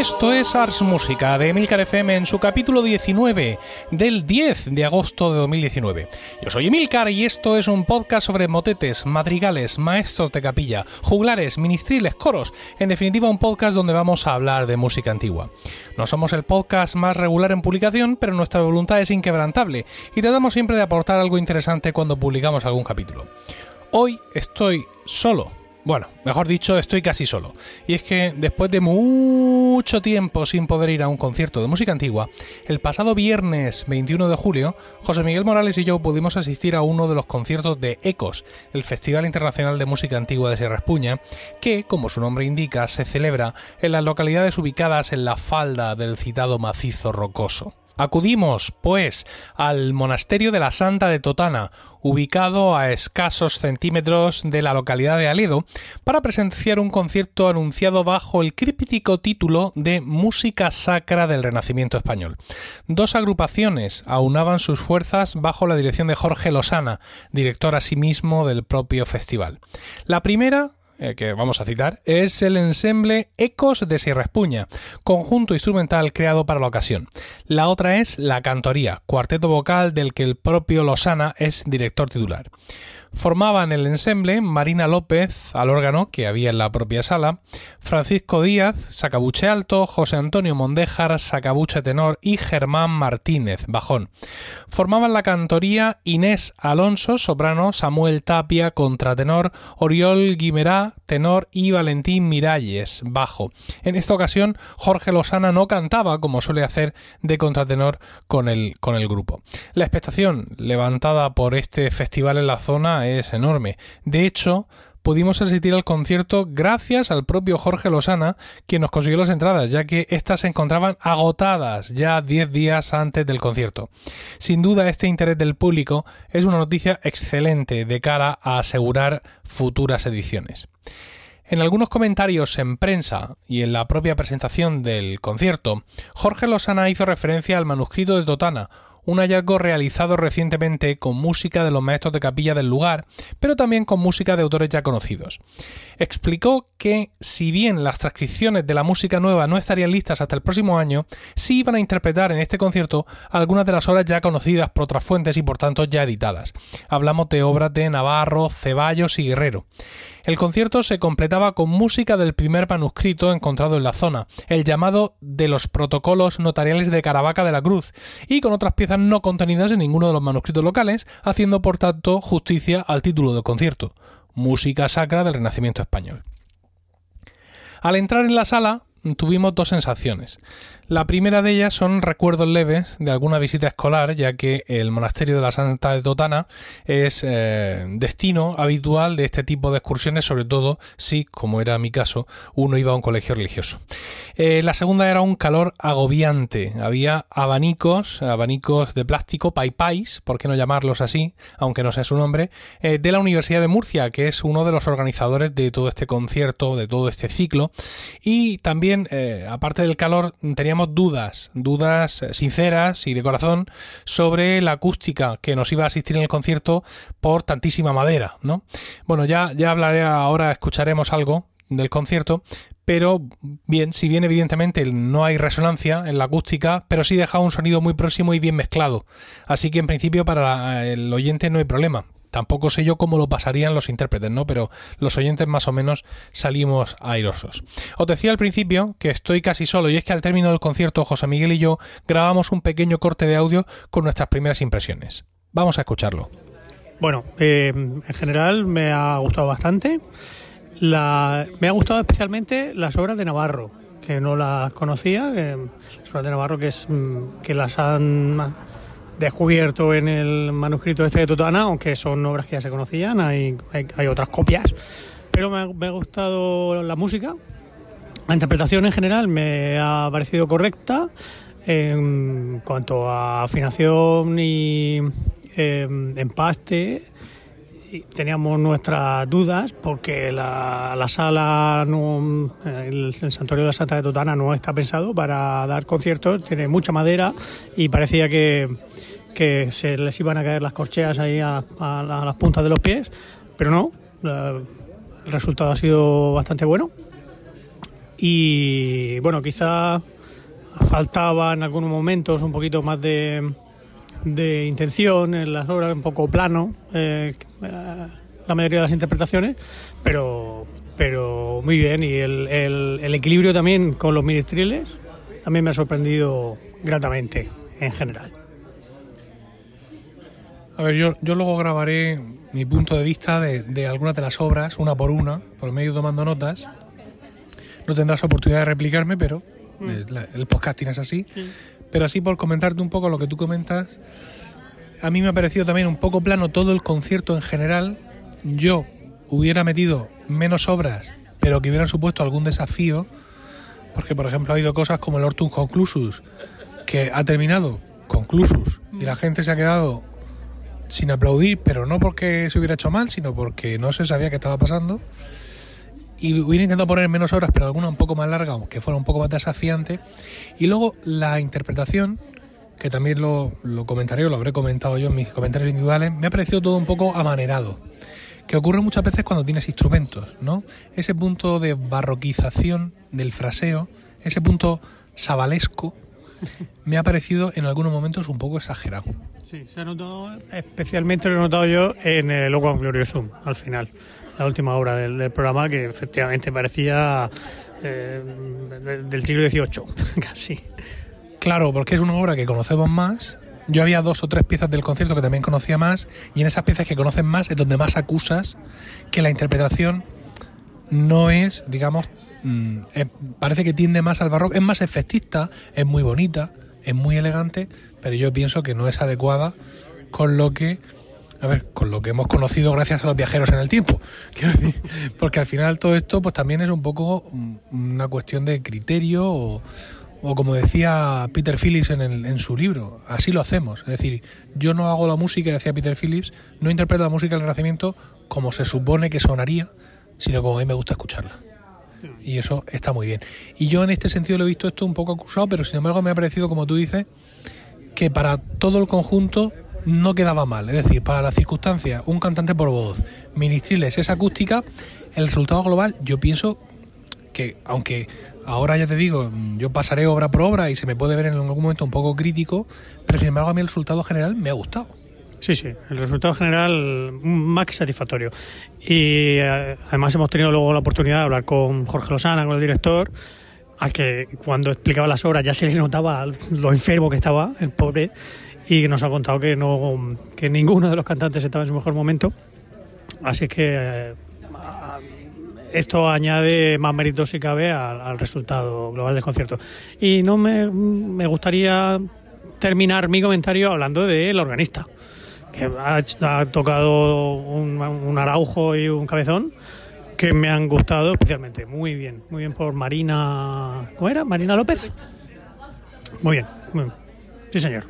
Esto es Ars Música de Emilcar FM en su capítulo 19 del 10 de agosto de 2019. Yo soy Emilcar y esto es un podcast sobre motetes, madrigales, maestros de capilla, juglares, ministriles, coros, en definitiva un podcast donde vamos a hablar de música antigua. No somos el podcast más regular en publicación, pero nuestra voluntad es inquebrantable y tratamos siempre de aportar algo interesante cuando publicamos algún capítulo. Hoy estoy solo bueno, mejor dicho, estoy casi solo. Y es que después de mucho tiempo sin poder ir a un concierto de música antigua, el pasado viernes 21 de julio, José Miguel Morales y yo pudimos asistir a uno de los conciertos de ECOS, el Festival Internacional de Música Antigua de Sierra Espuña, que, como su nombre indica, se celebra en las localidades ubicadas en la falda del citado macizo rocoso. Acudimos, pues, al monasterio de la Santa de Totana, ubicado a escasos centímetros de la localidad de Aledo, para presenciar un concierto anunciado bajo el críptico título de Música Sacra del Renacimiento Español. Dos agrupaciones aunaban sus fuerzas bajo la dirección de Jorge Losana, director asimismo del propio festival. La primera eh, que vamos a citar, es el ensemble Ecos de Sierra Espuña, conjunto instrumental creado para la ocasión. La otra es La Cantoría, cuarteto vocal del que el propio Losana es director titular. Formaban el ensemble Marina López al órgano, que había en la propia sala, Francisco Díaz, sacabuche alto, José Antonio Mondéjar, sacabuche tenor y Germán Martínez, bajón. Formaban la cantoría Inés Alonso, soprano, Samuel Tapia, contratenor, Oriol Guimerá, tenor y Valentín Miralles, bajo. En esta ocasión, Jorge Lozana no cantaba como suele hacer de contratenor con el, con el grupo. La expectación levantada por este festival en la zona es enorme. De hecho, pudimos asistir al concierto gracias al propio Jorge Lozana, quien nos consiguió las entradas, ya que éstas se encontraban agotadas ya 10 días antes del concierto. Sin duda, este interés del público es una noticia excelente de cara a asegurar futuras ediciones. En algunos comentarios en prensa y en la propia presentación del concierto, Jorge Lozana hizo referencia al manuscrito de Totana, un hallazgo realizado recientemente con música de los maestros de capilla del lugar, pero también con música de autores ya conocidos. Explicó que, si bien las transcripciones de la música nueva no estarían listas hasta el próximo año, sí iban a interpretar en este concierto algunas de las obras ya conocidas por otras fuentes y por tanto ya editadas. Hablamos de obras de Navarro, Ceballos y Guerrero. El concierto se completaba con música del primer manuscrito encontrado en la zona, el llamado de los protocolos notariales de Caravaca de la Cruz, y con otras piezas no contenidas en ninguno de los manuscritos locales, haciendo por tanto justicia al título del concierto, Música Sacra del Renacimiento Español. Al entrar en la sala, tuvimos dos sensaciones. La primera de ellas son recuerdos leves de alguna visita escolar, ya que el monasterio de la Santa de Totana es eh, destino habitual de este tipo de excursiones, sobre todo si, como era mi caso, uno iba a un colegio religioso. Eh, la segunda era un calor agobiante. Había abanicos, abanicos de plástico, paipais, por qué no llamarlos así, aunque no sea su nombre, eh, de la Universidad de Murcia, que es uno de los organizadores de todo este concierto, de todo este ciclo. Y también, aparte del calor, teníamos dudas, dudas eh, sinceras y de corazón sobre la acústica que nos iba a asistir en el concierto por tantísima madera, ¿no? Bueno, ya, ya hablaré ahora, escucharemos algo del concierto, pero bien, si bien evidentemente no hay resonancia en la acústica, pero sí deja un sonido muy próximo y bien mezclado. Así que en principio para el oyente no hay problema. Tampoco sé yo cómo lo pasarían los intérpretes, ¿no? Pero los oyentes más o menos salimos airosos. Os decía al principio que estoy casi solo y es que al término del concierto José Miguel y yo grabamos un pequeño corte de audio con nuestras primeras impresiones. Vamos a escucharlo. Bueno, eh, en general me ha gustado bastante. me ha gustado especialmente las obras de Navarro, que no las conocía. las obras de Navarro que, es, mm, que las han descubierto en el manuscrito este de Totana, aunque son obras que ya se conocían, hay, hay, otras copias. Pero me ha, gustado la música. La interpretación en general me ha parecido correcta en cuanto a afinación y em, empaste. Teníamos nuestras dudas porque la, la sala, no, el, el, santuario de la Santa de Totana no está pensado para dar conciertos, tiene mucha madera y parecía que, que se les iban a caer las corcheas ahí a, las puntas de los pies, pero no, el resultado ha sido bastante bueno. y bueno, quizá faltaba en algunos momentos un poquito más de, de intención en las obras, un poco plano, eh, la mayoría de las interpretaciones, pero, pero muy bien. Y el, el, el equilibrio también con los ministriles también me ha sorprendido gratamente en general. A ver, yo, yo luego grabaré mi punto de vista de, de algunas de las obras, una por una, por medio tomando notas. No tendrás oportunidad de replicarme, pero eh, la- el podcasting es así. Pero así por comentarte un poco lo que tú comentas, a mí me ha parecido también un poco plano todo el concierto en general. Yo hubiera metido menos obras, pero que hubieran supuesto algún desafío, porque por ejemplo ha habido cosas como el Hortus Conclusus, que ha terminado conclusus y la gente se ha quedado sin aplaudir, pero no porque se hubiera hecho mal, sino porque no se sabía qué estaba pasando. Y hubiera intentado poner menos horas, pero alguna un poco más larga, aunque fuera un poco más desafiante. Y luego la interpretación, que también lo, lo comentaré, o lo habré comentado yo en mis comentarios individuales, me ha parecido todo un poco amanerado. Que ocurre muchas veces cuando tienes instrumentos, ¿no? Ese punto de barroquización del fraseo, ese punto sabalesco, me ha parecido en algunos momentos un poco exagerado. Sí, se ha notado, especialmente lo he notado yo en el Loco Gloriosum, al final, la última obra del, programa, que efectivamente parecía eh, de- del siglo XVIII, casi. Claro, porque es una obra que conocemos más. Yo había dos o tres piezas del concierto que también conocía más, y en esas piezas que conocen más es donde más acusas que la interpretación no es, digamos, mm, eh, parece que tiende más al barroco, es más efectista, es muy bonita, es muy elegante, pero yo pienso que no es adecuada con lo que, a ver, con lo que hemos conocido gracias a los viajeros en el tiempo. Quiero decir, porque al final todo esto, pues también es un poco mm, una cuestión de criterio o, o como decía Peter Phillips en, el- en su libro, así lo hacemos. Es decir, yo no hago la música, decía Peter Phillips, no interpreto la música del Renacimiento como se supone que sonaría, sino como a mí me gusta escucharla. Y eso está muy bien. Y yo en este sentido lo he visto esto un poco acusado, pero sin embargo me ha parecido, como tú dices, que para todo el conjunto no quedaba mal. Es decir, para las circunstancias, un cantante por voz, ministriles, esa acústica, el resultado global, yo pienso que, aunque ahora ya te digo, yo pasaré obra por obra y se me puede ver en algún momento un poco crítico, pero sin embargo a mí el resultado general me ha gustado. Sí, sí, el resultado general más que satisfactorio. Y eh, además hemos tenido luego la oportunidad de hablar con Jorge Lozana, con el director, al que cuando explicaba las obras ya se le notaba lo enfermo que estaba, el pobre, y nos ha contado que no que ninguno de los cantantes estaba en su mejor momento. Así que eh, esto añade más mérito si cabe al, al resultado global del concierto. Y no me, me gustaría terminar mi comentario hablando del organista que ha, ha tocado un, un araujo y un cabezón que me han gustado especialmente. Muy bien, muy bien por Marina. ¿Cómo era? Marina López. Muy bien, muy bien. Sí, señor.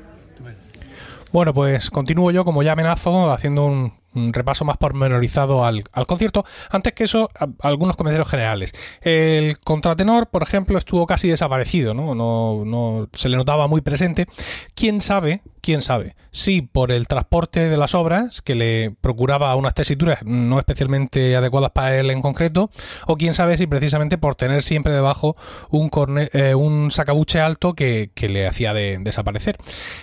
Bueno, pues continúo yo, como ya amenazo, haciendo un, un repaso más pormenorizado al, al concierto. Antes que eso, algunos comentarios generales. El contratenor, por ejemplo, estuvo casi desaparecido, ¿no? No, no se le notaba muy presente. ¿Quién sabe? ¿Quién sabe? Si por el transporte de las obras, que le procuraba unas tesituras no especialmente adecuadas para él en concreto, o quién sabe si precisamente por tener siempre debajo un, eh, sacabuche alto que, le hacía de- desaparecer.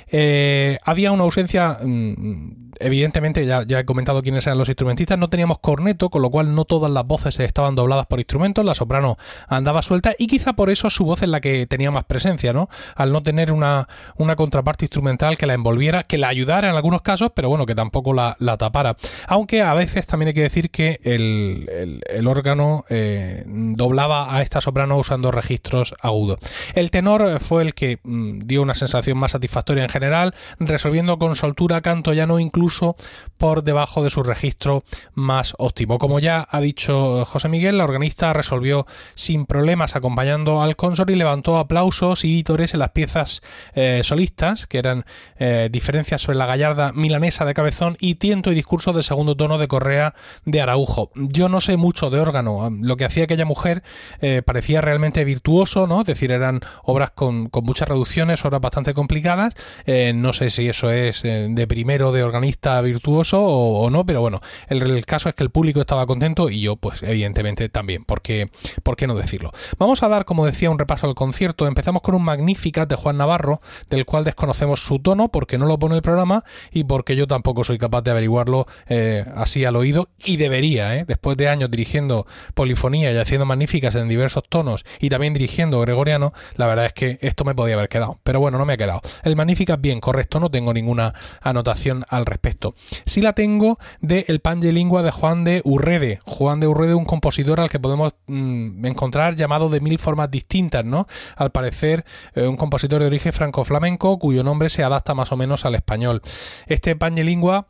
Eh, había una ausencia, mm, evidentemente, ya, ya he comentado quiénes eran los instrumentistas, no teníamos corneto, con lo cual no todas las voces estaban dobladas por instrumentos, la soprano andaba suelta y quizá por eso su voz es la que tenía más presencia, ¿no? Al no tener una, una contraparte instrumental que la envolviera, que la ayudara en algunos casos, pero bueno, que tampoco la, la tapara. Aunque a veces también hay que decir que el, el- órgano eh, doblaba a esta soprano usando registros agudos. El tenor fue el que mm, dio una sensación más satisfactoria en general, resolviendo con soltura canto llano incluso por debajo de su registro más óptimo. Como ya ha dicho José Miguel, la organista resolvió sin problemas acompañando al consort y levantó aplausos y vítores en las piezas eh, solistas, que eran eh, diferencias sobre la gallarda milanesa de Cabezón y tiento y discurso de segundo tono de Correa de Araujo. Yo no sé mucho de órgano, lo que hacía aquella mujer eh, parecía realmente virtuoso, ¿no? Es decir, eran obras con, muchas reducciones, obras bastante complicadas. Eh, no sé si eso es de primero de organista virtuoso o, no, pero bueno, el, caso es que el público estaba contento y yo, pues evidentemente también, porque, ¿por qué no decirlo? Vamos a dar, como decía, un repaso al concierto. Empezamos con un Magnificat de Juan Navarro, del cual desconocemos su tono porque no lo pone el programa y porque yo tampoco soy capaz de averiguarlo eh, así al oído y debería, ¿eh? después de años dirigiendo polifonía y haciendo magníficas en diversos tonos y también dirigiendo gregoriano, la verdad es que esto me podía haber quedado, pero bueno, no me ha quedado. El Magnificat bien, correcto, no tengo ninguna anotación al respecto. Sí la tengo de El Lingua de Juan de Urrede. Juan de Urrede, un compositor al que podemos mm, encontrar llamado de mil formas distintas, ¿no? Al parecer, eh, un compositor de origen franco-flamenco cuyo nombre se adapta más o menos al español. Este Lingua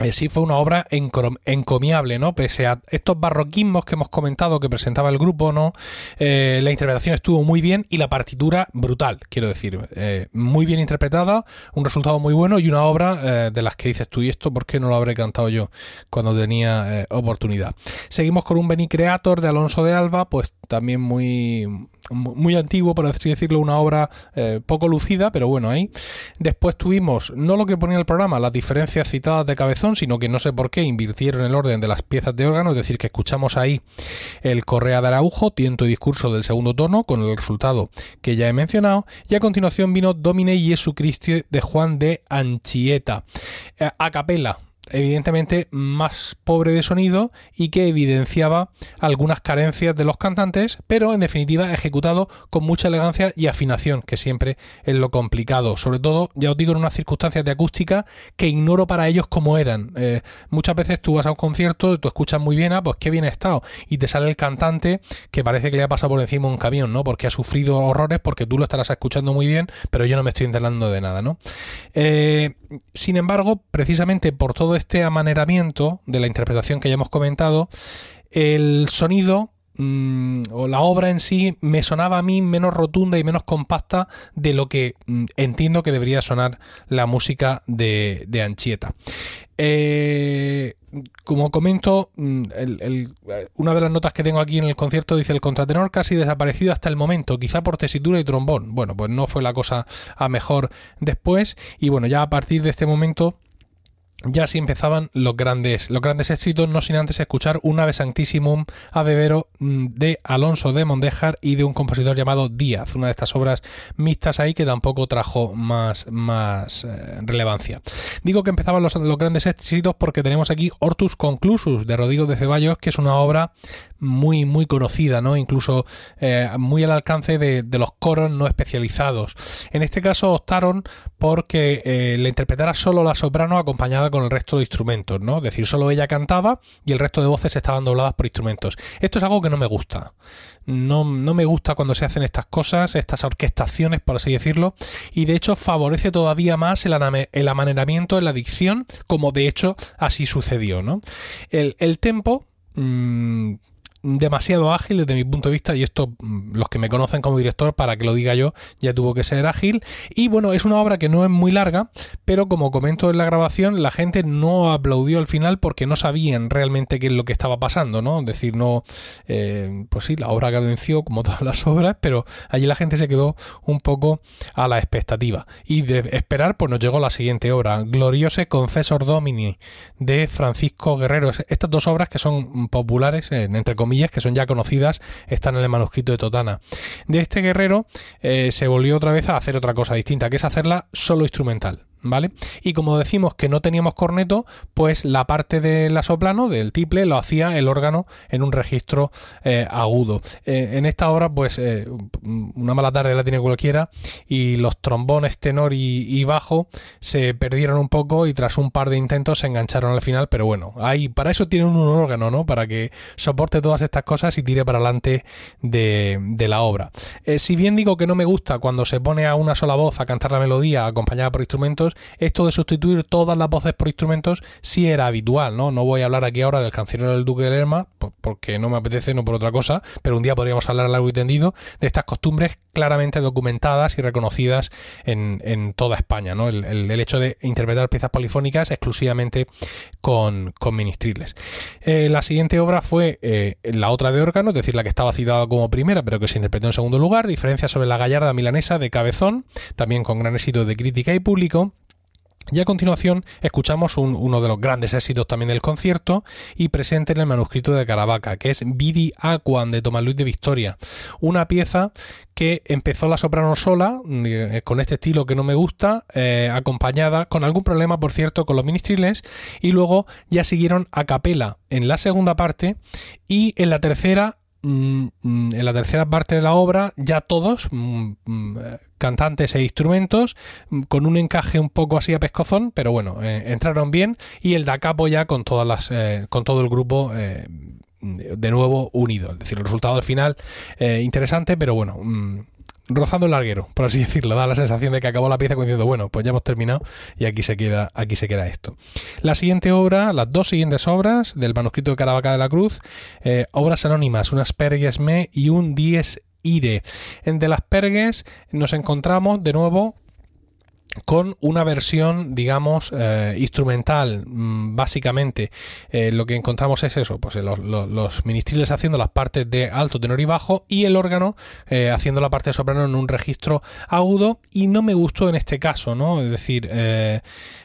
eh, sí fue una obra encomiable, ¿no? Pese a estos barroquismos que hemos comentado que presentaba el grupo, ¿no? Eh, la interpretación estuvo muy bien y la partitura brutal, quiero decir. Eh, muy bien interpretada, un resultado muy bueno y una obra de las que dices tú, ¿y esto por qué no lo habré cantado yo cuando tenía oportunidad? Seguimos con un Beni Creator de Alonso de Alba, pues también muy muy antiguo, por así decirlo, una obra eh, poco lucida, pero bueno, ahí. Después tuvimos, no lo que ponía el programa, las diferencias citadas de cabezón, sino que no sé por qué invirtieron el orden de las piezas de órgano, es decir, que escuchamos ahí el Correa de Araujo, tiento y discurso del segundo tono, con el resultado que ya he mencionado, y a continuación vino Domine Jesucristo de Juan de Anchieta. Eh, a capela, evidentemente más pobre de sonido y que evidenciaba algunas carencias de los cantantes, pero en definitiva ejecutado con mucha elegancia y afinación, que siempre es lo complicado, sobre todo, ya os digo, en unas circunstancias de acústica que ignoro para ellos cómo eran. Eh, muchas veces tú vas a un concierto, tú escuchas muy bien, ah, pues qué bien ha estado, y te sale el cantante que parece que le ha pasado por encima un camión, ¿no? Porque ha sufrido horrores, porque tú lo estarás escuchando muy bien, pero yo no me estoy enterando de nada, ¿no? Eh, sin embargo, precisamente por todo este amaneramiento de la interpretación que ya hemos comentado, el sonido mm, o la obra en sí me sonaba a mí menos rotunda y menos compacta de lo que mm, entiendo que debería sonar la música de, Anchieta. Eh, como comento, mm, una de las notas que tengo aquí en el concierto dice el contratenor casi desaparecido hasta el momento, quizá por tesitura y trombón. Bueno, pues no fue la cosa a mejor después y bueno, ya a partir de este momento ya así empezaban los grandes, los grandes éxitos, no sin antes escuchar un Ave Sanctissimum a Bebero mm, de Alonso de Mondejar y de un compositor llamado Díaz, una de estas obras mixtas ahí que tampoco trajo más, más eh, relevancia. Digo que empezaban los, los, grandes éxitos porque tenemos aquí Hortus Conclusus de Rodrigo de Ceballos, que es una obra muy, muy conocida, ¿no? Incluso eh, muy al alcance de, los coros no especializados. En este caso optaron porque eh, le interpretara solo la soprano acompañada con el resto de instrumentos, ¿no? Es decir, solo ella cantaba y el resto de voces estaban dobladas por instrumentos. Esto es algo que no me gusta. No, no me gusta cuando se hacen estas cosas, estas orquestaciones, por así decirlo, y de hecho favorece todavía más el, el amaneramiento en la dicción, como de hecho así sucedió, ¿no? El, el tempo mm, demasiado ágil desde mi punto de vista y esto mm, los que me conocen como director para que lo diga yo ya tuvo que ser ágil. Y bueno es una obra que no es muy larga pero como comento en la grabación la gente no aplaudió al final porque no sabían realmente qué es lo que estaba pasando no es decir no eh, pues sí la obra cadenció como todas las obras pero allí la gente se quedó un poco a la expectativa. Y de esperar pues nos llegó la siguiente obra Gloriose Confessor Domini de Francisco Guerrero. Estas dos obras que son populares entre comillas que son ya conocidas, están en el manuscrito de Totana. De este guerrero eh, se volvió otra vez a hacer otra cosa distinta, que es hacerla solo instrumental. ¿Vale? Y como decimos que no teníamos corneto, pues la parte de la soplano, del tiple, lo hacía el órgano en un registro eh, agudo. Eh, en esta obra, pues eh, una mala tarde la tiene cualquiera y los trombones tenor y, bajo se perdieron un poco y tras un par de intentos se engancharon al final, pero bueno, ahí para eso tiene un órgano, ¿no? Para que soporte todas estas cosas y tire para adelante de, de la obra. si bien digo que no me gusta cuando se pone a una sola voz a cantar la melodía acompañada por instrumentos, esto de sustituir todas las voces por instrumentos sí era habitual, ¿no? No voy a hablar aquí ahora del cancionero del Duque de Lerma, porque no me apetece, no por otra cosa, pero un día podríamos hablar largo y tendido de estas costumbres claramente documentadas y reconocidas en, toda España, ¿no? El, hecho de interpretar piezas polifónicas exclusivamente con, ministriles. Eh, la siguiente obra fue eh, la otra de órgano, es decir, la que estaba citada como primera, pero que se interpretó en segundo lugar, diferencia sobre la gallarda milanesa de Cabezón, también con gran éxito de crítica y público. Y a continuación escuchamos uno de los grandes éxitos también del concierto y presente en el manuscrito de Caravaca, que es Vidi Aquam de Tomás Luis de Victoria, una pieza que empezó la soprano sola, eh, con este estilo que no me gusta, eh, acompañada con algún problema, por cierto, con los ministriles, y luego ya siguieron a capela en la segunda parte y en la tercera Mm, mm, en la tercera parte de la obra ya todos mm, cantantes e instrumentos con un encaje un poco así a pescozón pero bueno eh, entraron bien y el da capo ya con todas las eh, con todo el grupo eh, de nuevo unido. Es decir el resultado al final interesante pero bueno rozando el larguero, por así decirlo. Da la sensación de que acabó la pieza diciendo, bueno, pues ya hemos terminado y aquí se queda, aquí se queda esto. La siguiente obra, las dos siguientes obras del manuscrito de Caravaca de la Cruz, eh, obras anónimas, un Asperges Me y un Dies Ire. En de las Pergues nos encontramos de nuevo con una versión, digamos, eh, instrumental, mm, básicamente. Eh, lo que encontramos es eso, pues los, ministriles haciendo las partes de alto, tenor y bajo, y el órgano eh, haciendo la parte de soprano en un registro agudo, y no me gustó en este caso, ¿no? Es decir,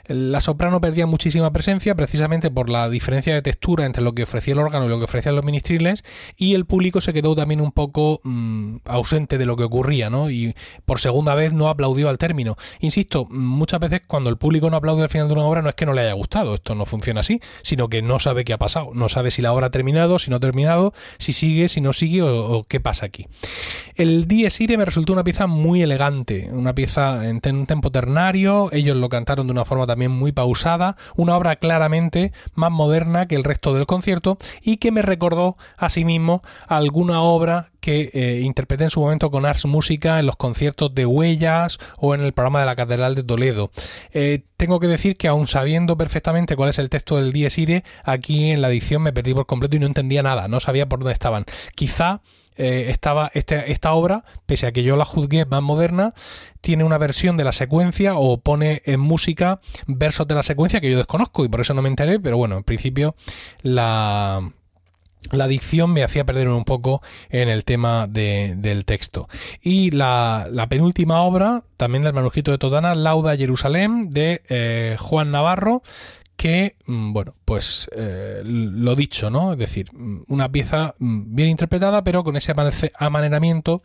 la soprano perdía muchísima presencia precisamente por la diferencia de textura entre lo que ofrecía el órgano y lo que ofrecían los ministriles, y el público se quedó también un poco mm, ausente de lo que ocurría, ¿no? Y por segunda vez no aplaudió al término. Insisto, muchas veces cuando el público no aplaude al final de una obra no es que no le haya gustado, esto no funciona así, sino que no sabe qué ha pasado, no sabe si la obra ha terminado, si no ha terminado, si sigue, si no sigue o, qué pasa aquí. El Dies Irae me resultó una pieza muy elegante, una pieza en un tempo ternario, ellos lo cantaron de una forma también muy pausada, una obra claramente más moderna que el resto del concierto y que me recordó asimismo alguna obra que eh, interpreté en su momento con Ars Música en los conciertos de Huellas o en el programa de la Catedral de Toledo. Eh, tengo que decir que aun sabiendo perfectamente cuál es el texto del Dies Irae, aquí en la edición me perdí por completo y no entendía nada, no sabía por dónde estaban. Quizá eh, estaba este, esta obra, pese a que yo la juzgué más moderna, tiene una versión de la secuencia o pone en música versos de la secuencia que yo desconozco y por eso no me enteré, pero bueno, en principio la la dicción me hacía perder un poco en el tema del texto. Y la, penúltima obra, también del manuscrito de Totana, Lauda Jerusalén, de eh, Juan Navarro, que, mm, bueno, pues eh, lo dicho, ¿no? Es decir, mm, una pieza mm, bien interpretada, pero con ese amaneramiento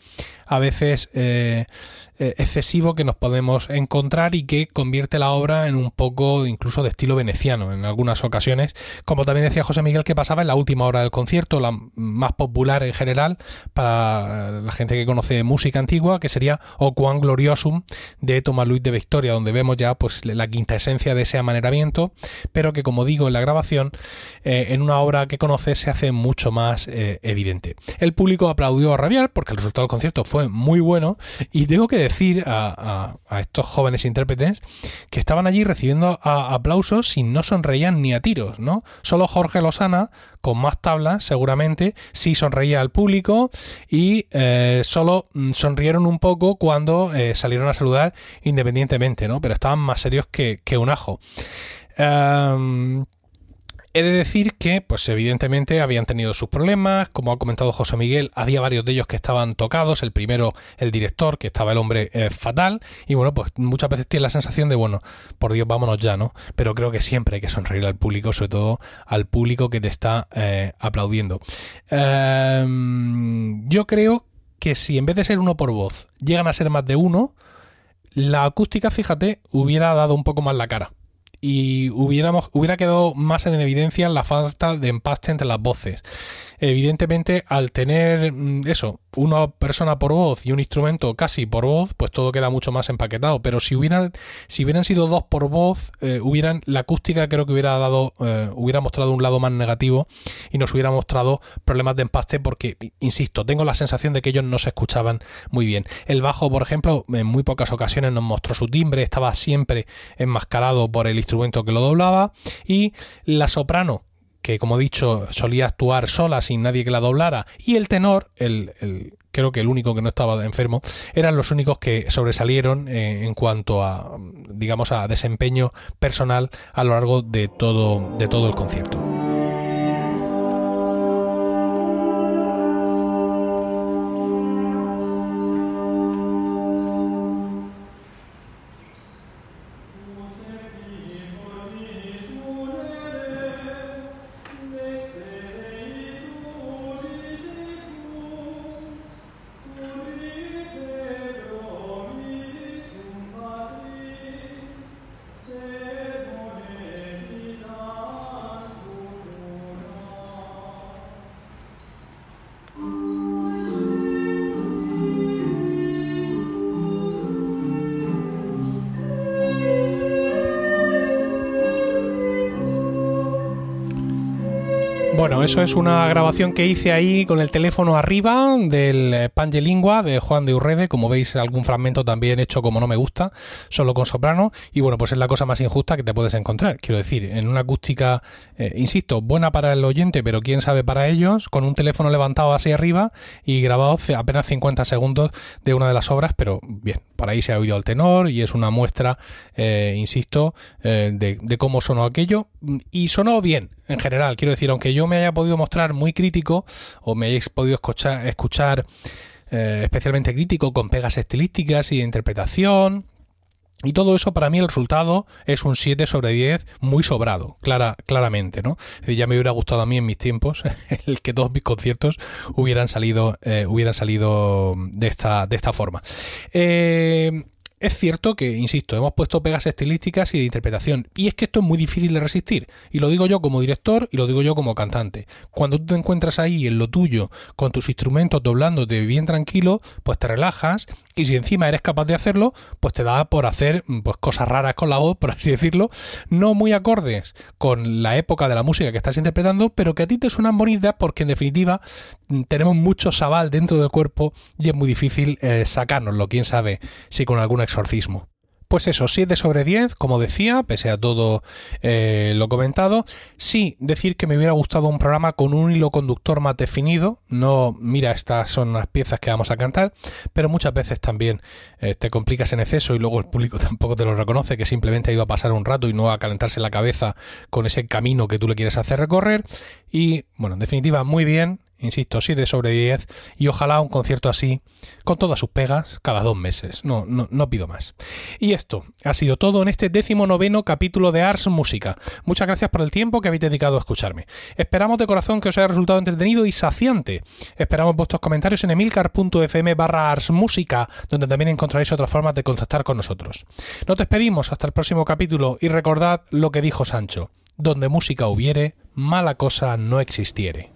a veces eh, eh, excesivo que nos podemos encontrar y que convierte la obra en un poco incluso de estilo veneciano en algunas ocasiones, como también decía José Miguel que pasaba en la última hora del concierto, la más popular en general para la gente que conoce música antigua, que sería O Quan Gloriosum de Tomás Luis de Victoria, donde vemos ya pues la quinta esencia de ese amaneramiento, pero que como digo en la grabación, eh, en una obra que conoce se hace mucho más eh, evidente. El público aplaudió a rabiar porque el resultado del concierto fue muy bueno y tengo que decir decir a, estos jóvenes intérpretes que estaban allí recibiendo aplausos sin no sonreían ni a tiros, ¿no? Solo Jorge Lozana, con más tablas seguramente, sí sonreía al público y eh, solo mm, sonrieron un poco cuando eh, salieron a saludar independientemente, ¿no? Pero estaban más serios que, un ajo. Em, He de decir que, pues evidentemente habían tenido sus problemas, como ha comentado José Miguel, había varios de ellos que estaban tocados, el primero el director, que estaba el hombre eh, fatal, y bueno, pues muchas veces tiene la sensación de, bueno, por Dios, vámonos ya, ¿no? Pero creo que siempre hay que sonreír al público, sobre todo al público que te está eh, aplaudiendo. Em, yo creo que si en vez de ser uno por voz llegan a ser más de uno, la acústica, fíjate, hubiera dado un poco más la cara y hubiéramos, hubiera quedado más en evidencia la falta de empaste entre las voces. Evidentemente al tener mm, eso, una persona por voz y un instrumento casi por voz, pues todo queda mucho más empaquetado. Pero si hubieran, si hubieran sido dos por voz, eh, hubieran, la acústica creo que hubiera dado, eh, hubiera mostrado un lado más negativo y nos hubiera mostrado problemas de empaste porque, insisto, tengo la sensación de que ellos no se escuchaban muy bien. El bajo, por ejemplo, en muy pocas ocasiones nos mostró su timbre, estaba siempre enmascarado por el instrumento que lo doblaba y la soprano que como he dicho solía actuar sola sin nadie que la doblara, y el tenor, el, creo que el único que no estaba enfermo, eran los únicos que sobresalieron en cuanto a, digamos, a desempeño personal a lo largo de todo, de todo el concierto. Bueno, eso es una grabación que hice ahí con el teléfono arriba del eh, Pangelingua de Juan de Urrede. Como veis, algún fragmento también hecho como no me gusta, solo con soprano. Y bueno, pues es la cosa más injusta que te puedes encontrar. Quiero decir, en una acústica, eh, insisto, buena para el oyente, pero quién sabe para ellos, con un teléfono levantado así arriba y grabado apenas 50 segundos de una de las obras, pero bien, por ahí se ha oído al tenor y es una muestra, eh, insisto, de, de cómo sonó aquello. Y sonó bien, en general. Quiero decir, aunque yo me haya podido mostrar muy crítico o me hayáis podido escuchar, escuchar especialmente crítico con pegas estilísticas y de interpretación, y todo eso para mí el resultado es un 7 sobre 10 muy sobrado, clara, claramente, ¿no? ya me hubiera gustado a mí en mis tiempos el que todos mis conciertos hubieran salido, eh, hubieran salido de esta, de esta forma. Eh, es cierto que, insisto, hemos puesto pegas estilísticas y de interpretación, y es que esto es muy difícil de resistir, y lo digo yo como director y lo digo yo como cantante. Cuando tú te encuentras ahí en lo tuyo, con tus instrumentos doblándote bien tranquilo, pues te relajas, y si encima eres capaz de hacerlo, pues te da por hacer pues, cosas raras con la voz, por así decirlo, no muy acordes con la época de la música que estás interpretando, pero que a ti te suenan bonitas porque en definitiva tenemos mucho sabal dentro del cuerpo y es muy difícil eh, sacárnoslo, quién sabe si con alguna exorcismo. Pues eso, 7 sobre 10, como decía, pese a todo eh, lo comentado. Sí, decir que me hubiera gustado un programa con un hilo conductor más definido. No, mira, estas son las piezas que vamos a cantar, pero muchas veces también eh, te complicas en exceso y luego el público tampoco te lo reconoce, que simplemente ha ido a pasar un rato y no a calentarse la cabeza con ese camino que tú le quieres hacer recorrer. Y bueno, en definitiva, muy bien insisto, 7 sobre 10 y ojalá un concierto así, con todas sus pegas, cada dos meses. No, no, no pido más. Y esto ha sido todo en este décimo noveno capítulo de Ars Música. Muchas gracias por el tiempo que habéis dedicado a escucharme. Esperamos de corazón que os haya resultado entretenido y saciante. Esperamos vuestros comentarios en emilcar.fm barra Ars Música, donde también encontraréis otras formas de contactar con nosotros. Nos despedimos hasta el próximo capítulo y recordad lo que dijo Sancho. Donde música hubiere, mala cosa no existiere.